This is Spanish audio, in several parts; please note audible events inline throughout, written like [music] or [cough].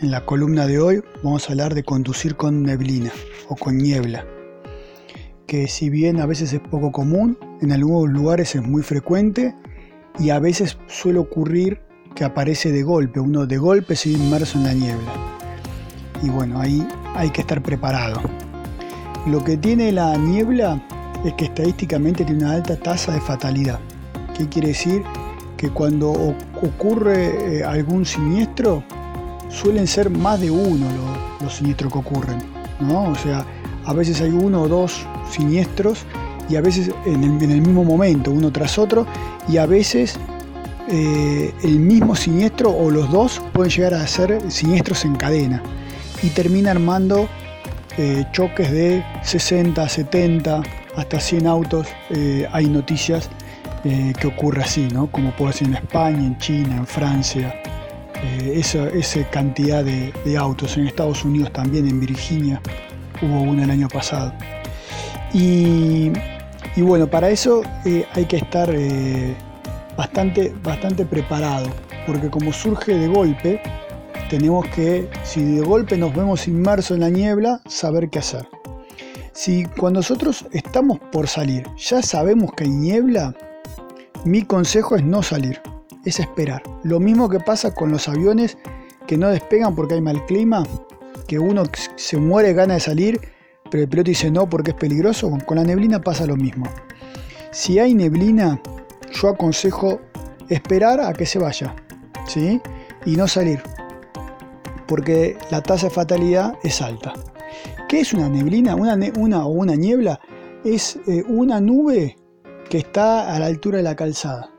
en la columna de hoy vamos a hablar de conducir con neblina o con niebla, que si bien a veces es poco común, en algunos lugares es muy frecuente y a veces suele ocurrir que aparece de golpe, uno de golpe se inmerso en la niebla. Y bueno, ahí hay que estar preparado. Lo que tiene la niebla es que estadísticamente tiene una alta tasa de fatalidad. ¿Qué quiere decir? Que cuando ocurre eh, algún siniestro, suelen ser más de uno los, siniestros que ocurren, ¿no? O sea, a veces hay uno o dos siniestros y a veces en el, mismo momento, uno tras otro, y a veces eh, el mismo siniestro o los dos pueden llegar a ser siniestros en cadena y termina armando eh, choques de 60, 70, hasta 100 autos. Eh, hay noticias que ocurre así, ¿no? como puede ser en España, en China, en Francia, eh, esa, cantidad de, autos. En Estados Unidos también, en Virginia, hubo una el año pasado. Y, bueno, para eso eh, hay que estar eh, bastante, bastante preparado, porque como surge de golpe, tenemos que, si de golpe nos vemos inmersos en la niebla, saber qué hacer. Si cuando nosotros estamos por salir ya sabemos que hay niebla, mi consejo es no salir es esperar. Lo mismo que pasa con los aviones que no despegan porque hay mal clima, que uno se muere gana de salir, pero el piloto dice no porque es peligroso. Con la neblina pasa lo mismo. Si hay neblina, yo aconsejo esperar a que se vaya, ¿sí? Y no salir, porque la tasa de fatalidad es alta. ¿Qué es una neblina? Una, una o una niebla es eh, una nube que está a la altura de la calzada.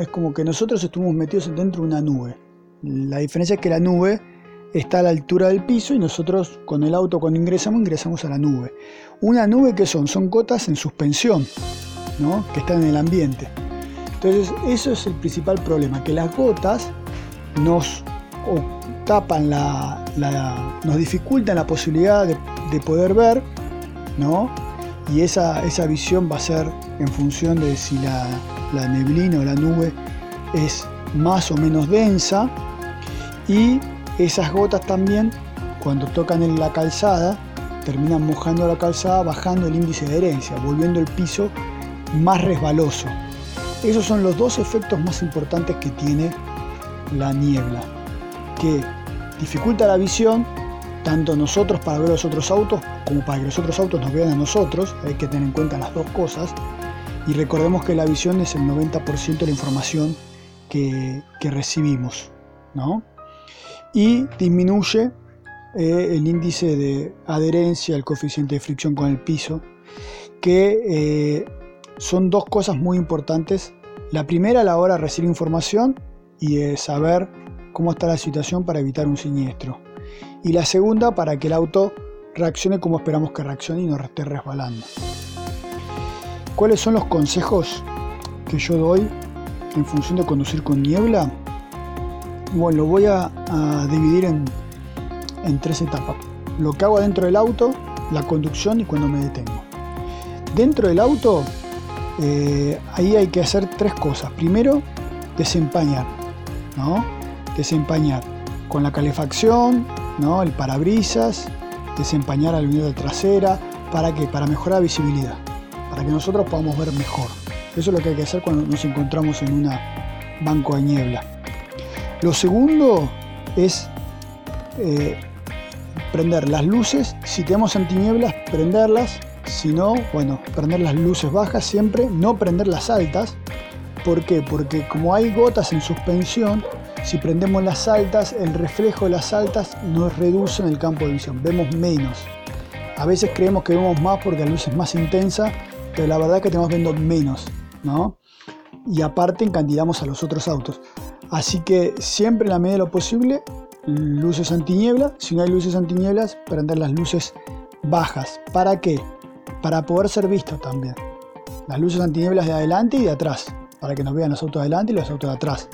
Es como que nosotros estuvimos metidos dentro de una nube. La diferencia es que la nube está a la altura del piso y nosotros con el auto cuando ingresamos ingresamos a la nube. Una nube que son, son gotas en suspensión, que están en el ambiente. Entonces eso es el principal problema, que las gotas nos tapan la, nos dificultan la posibilidad de, poder ver, ¿no? Y esa, esa visión va a ser en función de si la, la neblina o la nube es más o menos densa y esas gotas también cuando tocan en la calzada terminan mojando la calzada, bajando el índice de adherencia, volviendo el piso más resbaloso. Esos son los dos efectos más importantes que tiene la niebla, que dificulta la visión, tanto nosotros para ver los otros autos como para que los otros autos nos vean a nosotros, hay que tener en cuenta las dos cosas, y recordemos que la visión es el 90% de la información que, recibimos. ¿no? Y disminuye eh, el índice de adherencia, el coeficiente de fricción con el piso, que eh, son dos cosas muy importantes. La primera a la hora de recibir información y de saber cómo está la situación para evitar un siniestro. Y la segunda para que el auto reaccione como esperamos que reaccione y no esté resbalando. ¿Cuáles son los consejos que yo doy en función de conducir con niebla? Bueno, lo voy a, dividir en, tres etapas. Lo que hago dentro del auto, la conducción y cuando me detengo. Dentro del auto, eh, ahí hay que hacer tres cosas. Primero, desempañar, ¿no? Desempañar con la calefacción, ¿no? El parabrisas, desempañar la unidad trasera, ¿para qué? Para mejorar la visibilidad para que nosotros podamos ver mejor. Eso es lo que hay que hacer cuando nos encontramos en un banco de niebla. Lo segundo es eh, prender las luces. Si tenemos antinieblas, prenderlas. Si no, bueno, prender las luces bajas siempre, no prender las altas. ¿Por qué? Porque como hay gotas en suspensión, si prendemos las altas, el reflejo de las altas nos reduce en el campo de visión, vemos menos. A veces creemos que vemos más porque la luz es más intensa la verdad es que tenemos viendo menos, ¿no? Y aparte encandilamos a los otros autos. Así que siempre en la medida de lo posible luces antiniebla. Si no hay luces antinieblas, prender las luces bajas. ¿Para qué? Para poder ser visto también. Las luces antinieblas de adelante y de atrás, para que nos vean los autos de adelante y los autos de atrás.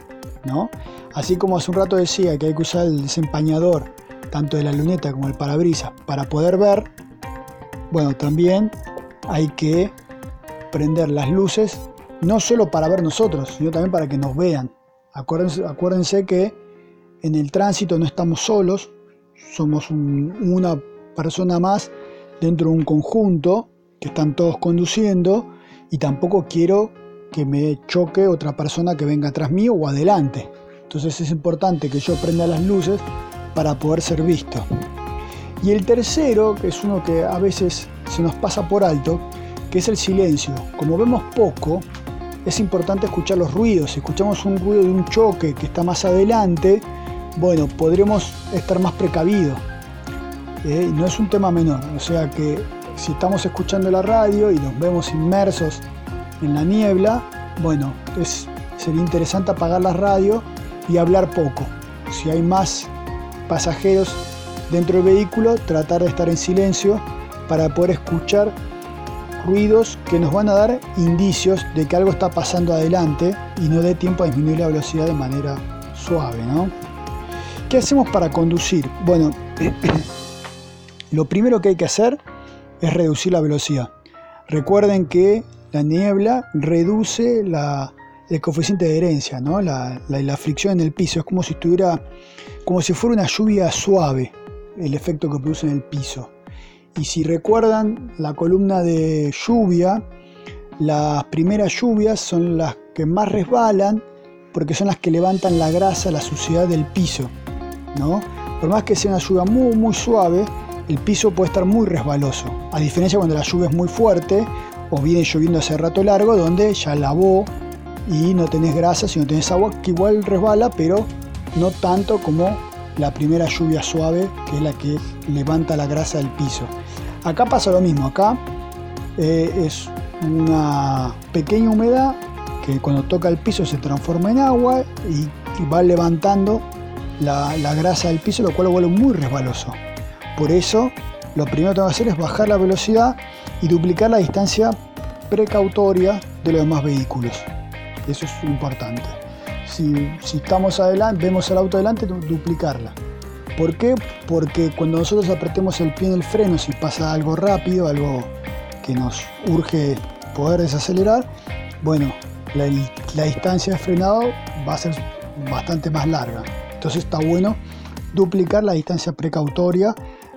¿no? Así como hace un rato decía que hay que usar el desempañador, tanto de la luneta como el parabrisas, para poder ver, bueno, también hay que prender las luces, no solo para ver nosotros, sino también para que nos vean. Acuérdense, acuérdense que en el tránsito no estamos solos, somos una persona más dentro de un conjunto que están todos conduciendo y tampoco quiero que me choque otra persona que venga atrás mío o adelante. Entonces es importante que yo prenda las luces para poder ser visto. Y el tercero, que es uno que a veces se nos pasa por alto, que es el silencio. Como vemos poco, es importante escuchar los ruidos. Si escuchamos un ruido de un choque que está más adelante, bueno, podremos estar más precavidos. ¿eh? no es un tema menor, o sea que si estamos escuchando la radio y nos vemos inmersos en la niebla, bueno, es, sería interesante apagar la radio y hablar poco. Si hay más pasajeros dentro del vehículo, tratar de estar en silencio para poder escuchar ruidos que nos van a dar indicios de que algo está pasando adelante y no dé tiempo a disminuir la velocidad de manera suave, ¿no? ¿Qué hacemos para conducir? Bueno, [clears throat] lo primero que hay que hacer es reducir la velocidad. Recuerden que la niebla reduce el coeficiente de herencia, ¿no? la, fricción en el piso. Es como si estuviera, como si fuera una lluvia suave, el efecto que produce en el piso. Y si recuerdan la columna de lluvia, las primeras lluvias son las que más resbalan porque son las que levantan la grasa, la suciedad del piso. ¿no? Por más que sea una lluvia muy, muy suave, el piso puede estar muy resbaloso. A diferencia cuando la lluvia es muy fuerte o viene lloviendo hace rato largo, donde ya lavó y no tenés grasa, sino tenés agua que igual resbala, pero no tanto como la primera lluvia suave, que es la que levanta la grasa del piso. Acá pasa lo mismo, acá eh, es una pequeña humedad que cuando toca el piso se transforma en agua y, va levantando la, grasa del piso, lo cual lo vuelve muy resbaloso. Por eso, lo primero que tengo que hacer es bajar la velocidad y duplicar la distancia precautoria de los demás vehículos. Eso es importante. Si, estamos adelante, vemos el auto adelante, duplicarla. ¿Por qué? Porque cuando nosotros apretemos el pie en el freno, si pasa algo rápido, algo que nos urge poder desacelerar, bueno, la, la distancia de frenado va a ser bastante más larga. Entonces está bueno duplicar la distancia precautoria.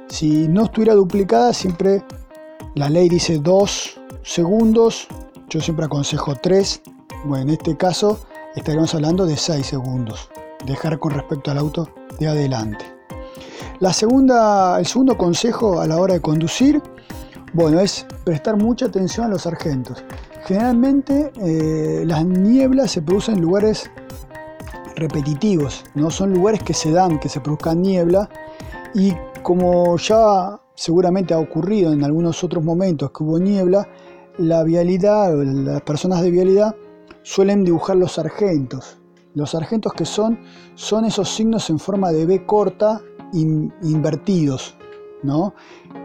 Si no estuviera duplicada, siempre la ley dice 2 segundos, yo siempre aconsejo 3. Bueno, en este caso estaríamos hablando de 6 segundos. Dejar con respecto al auto de adelante. La segunda, el segundo consejo a la hora de conducir, bueno, es prestar mucha atención a los sargentos. Generalmente eh, las nieblas se producen en lugares repetitivos, no son lugares que se dan, que se produzcan niebla y como ya seguramente ha ocurrido en algunos otros momentos que hubo niebla, la vialidad, las personas de vialidad suelen dibujar los sargentos. Los sargentos que son, son esos signos en forma de B corta invertidos, ¿no?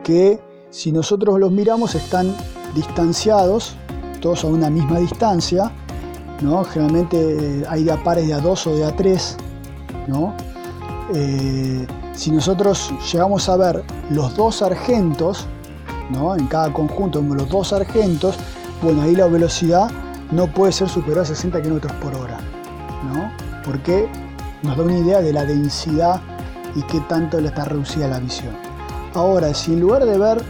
que si nosotros los miramos están distanciados, todos a una misma distancia, ¿no? generalmente eh, hay de a pares de a 2 o de a 3, ¿no? Eh, si nosotros llegamos a ver los dos sargentos, ¿no? en cada conjunto los dos sargentos, bueno, ahí la velocidad no puede ser superior a 60 km por hora, ¿no? porque nos da una idea de la densidad y qué tanto le está reducida la visión. Ahora, si en lugar de ver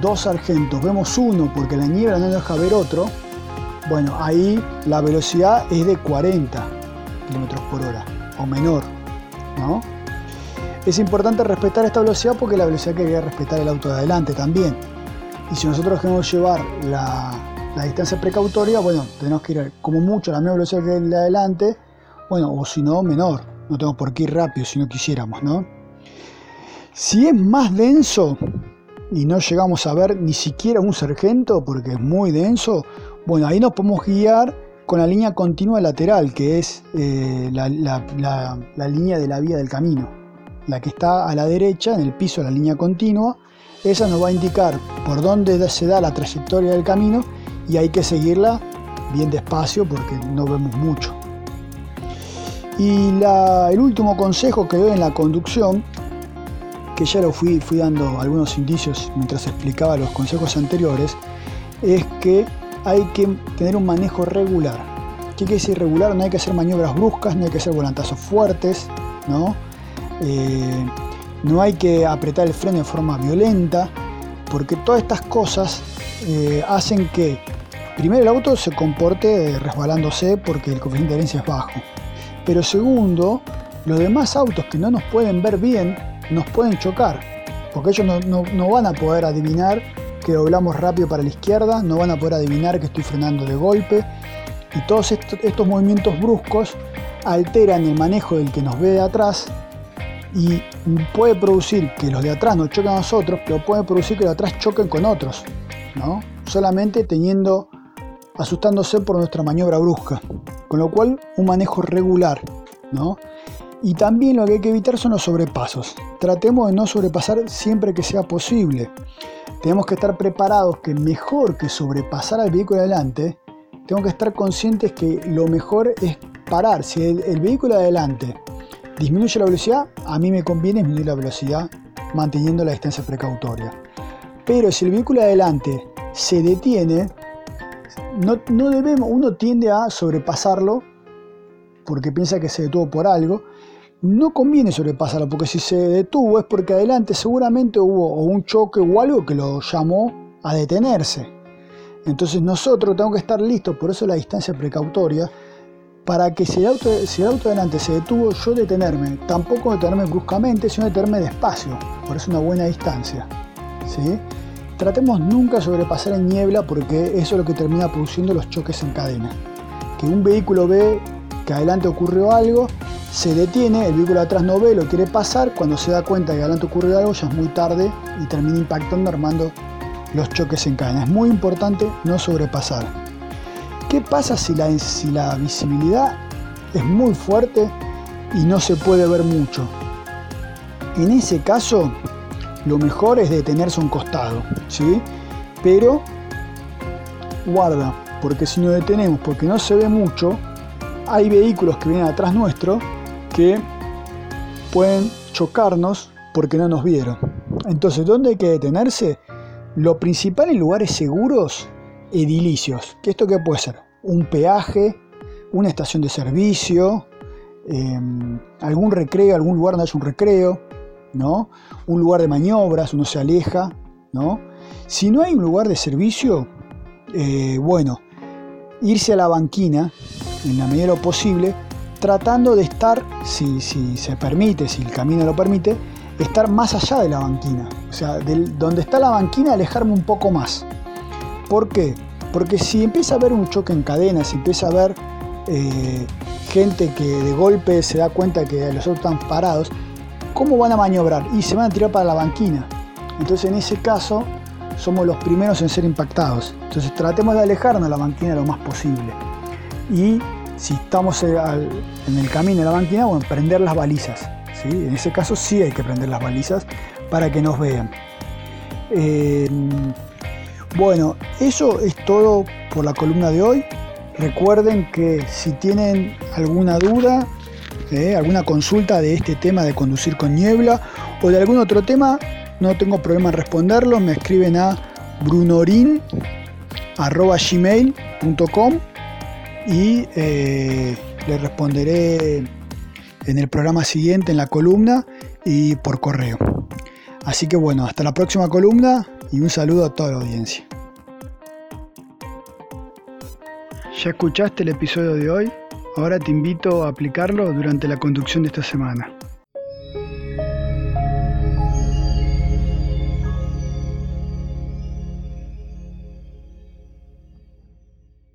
dos sargentos vemos uno porque la niebla no deja ver otro, bueno, ahí la velocidad es de 40 km por hora o menor, ¿no? Es importante respetar esta velocidad porque la velocidad que respetar el auto de adelante también. Y si nosotros queremos llevar la, distancia precautoria, bueno, tenemos que ir como mucho a la misma velocidad que el de adelante, bueno, o si no, menor. No tenemos por qué ir rápido si no quisiéramos, ¿no? Si es más denso y no llegamos a ver ni siquiera un sargento porque es muy denso, bueno, ahí nos podemos guiar con la línea continua lateral, que es eh, la, línea de la vía del camino. la que está a la derecha, en el piso, la línea continua, esa nos va a indicar por dónde se da la trayectoria del camino y hay que seguirla bien despacio porque no vemos mucho. Y el último consejo que doy en la conducción, que ya lo fui, dando algunos indicios mientras explicaba los consejos anteriores, es que hay que tener un manejo regular. ¿Qué quiere decir regular? No hay que hacer maniobras bruscas, no hay que hacer volantazos fuertes, ¿no? Eh, no hay que apretar el freno de forma violenta, porque todas estas cosas eh, hacen que primero el auto se comporte resbalándose porque el coeficiente de herencia es bajo. Pero segundo, los demás autos que no nos pueden ver bien nos pueden chocar, porque ellos no, van a poder adivinar que doblamos rápido para la izquierda, no van a poder adivinar que estoy frenando de golpe, y todos estos movimientos bruscos alteran el manejo del que nos ve de atrás y puede producir que los de atrás no choquen a nosotros, pero puede producir que los de atrás choquen con otros, ¿no? Solamente teniendo, asustándose por nuestra maniobra brusca. Con lo cual, un manejo regular, ¿no? Y también lo que hay que evitar son los sobrepasos. Tratemos de no sobrepasar siempre que sea posible. Tenemos que estar preparados que mejor que sobrepasar al vehículo adelante, tengo que estar conscientes que lo mejor es parar. Si el, el vehículo adelante disminuye la velocidad, a mí me conviene disminuir la velocidad manteniendo la distancia precautoria. Pero si el vehículo adelante se detiene, no, no debemos, uno tiende a sobrepasarlo porque piensa que se detuvo por algo. No conviene sobrepasarlo porque si se detuvo es porque adelante seguramente hubo un choque o algo que lo llamó a detenerse. Entonces nosotros tenemos que estar listos, por eso la distancia precautoria, para que si el, auto, si el auto delante se detuvo, yo detenerme, tampoco detenerme bruscamente, sino detenerme despacio, por eso una buena distancia. ¿sí? Tratemos nunca sobrepasar en niebla porque eso es lo que termina produciendo los choques en cadena. Que un vehículo ve que adelante ocurrió algo, se detiene, el vehículo atrás no ve, lo quiere pasar, cuando se da cuenta que adelante ocurrió algo ya es muy tarde y termina impactando armando los choques en cadena. Es muy importante no sobrepasar. ¿Qué pasa si la visibilidad es muy fuerte y no se puede ver mucho? En ese caso, lo mejor es detenerse a un costado, ¿sí? Pero guarda, porque si nos detenemos porque no se ve mucho, hay vehículos que vienen atrás nuestro que pueden chocarnos porque no nos vieron. Entonces, ¿dónde hay que detenerse? Lo principal en lugares seguros edilicios. ¿Qué esto qué puede ser? Un peaje, una estación de servicio, em, algún recreo, algún lugar donde haya un recreo, ¿no? Un lugar de maniobras, uno se aleja, ¿no? Si no hay un lugar de servicio, eh, bueno, irse a la banquina en la medida de lo posible, tratando de estar, si, se permite, si el camino lo permite, estar más allá de la banquina. O sea, donde está la banquina, alejarme un poco más. ¿Por qué? Porque si empieza a haber un choque en cadena, si empieza a haber eh, gente que de golpe se da cuenta que los otros están parados, ¿cómo van a maniobrar? Y se van a tirar para la banquina. Entonces en ese caso somos los primeros en ser impactados. Entonces tratemos de alejarnos de la banquina lo más posible. Y si estamos en el camino de la banquina, bueno, prender las balizas. ¿sí? En ese caso sí hay que prender las balizas para que nos vean. Eh, bueno, eso es todo por la columna de hoy. Recuerden que si tienen alguna duda, eh, alguna consulta de este tema de conducir con niebla o de algún otro tema, no tengo problema en responderlo. Me escriben a brunorin.gmail.com y eh, les responderé en el programa siguiente, en la columna y por correo. Así que bueno, hasta la próxima columna y un saludo a toda la audiencia. Ya escuchaste el episodio de hoy, ahora te invito a aplicarlo durante la conducción de esta semana.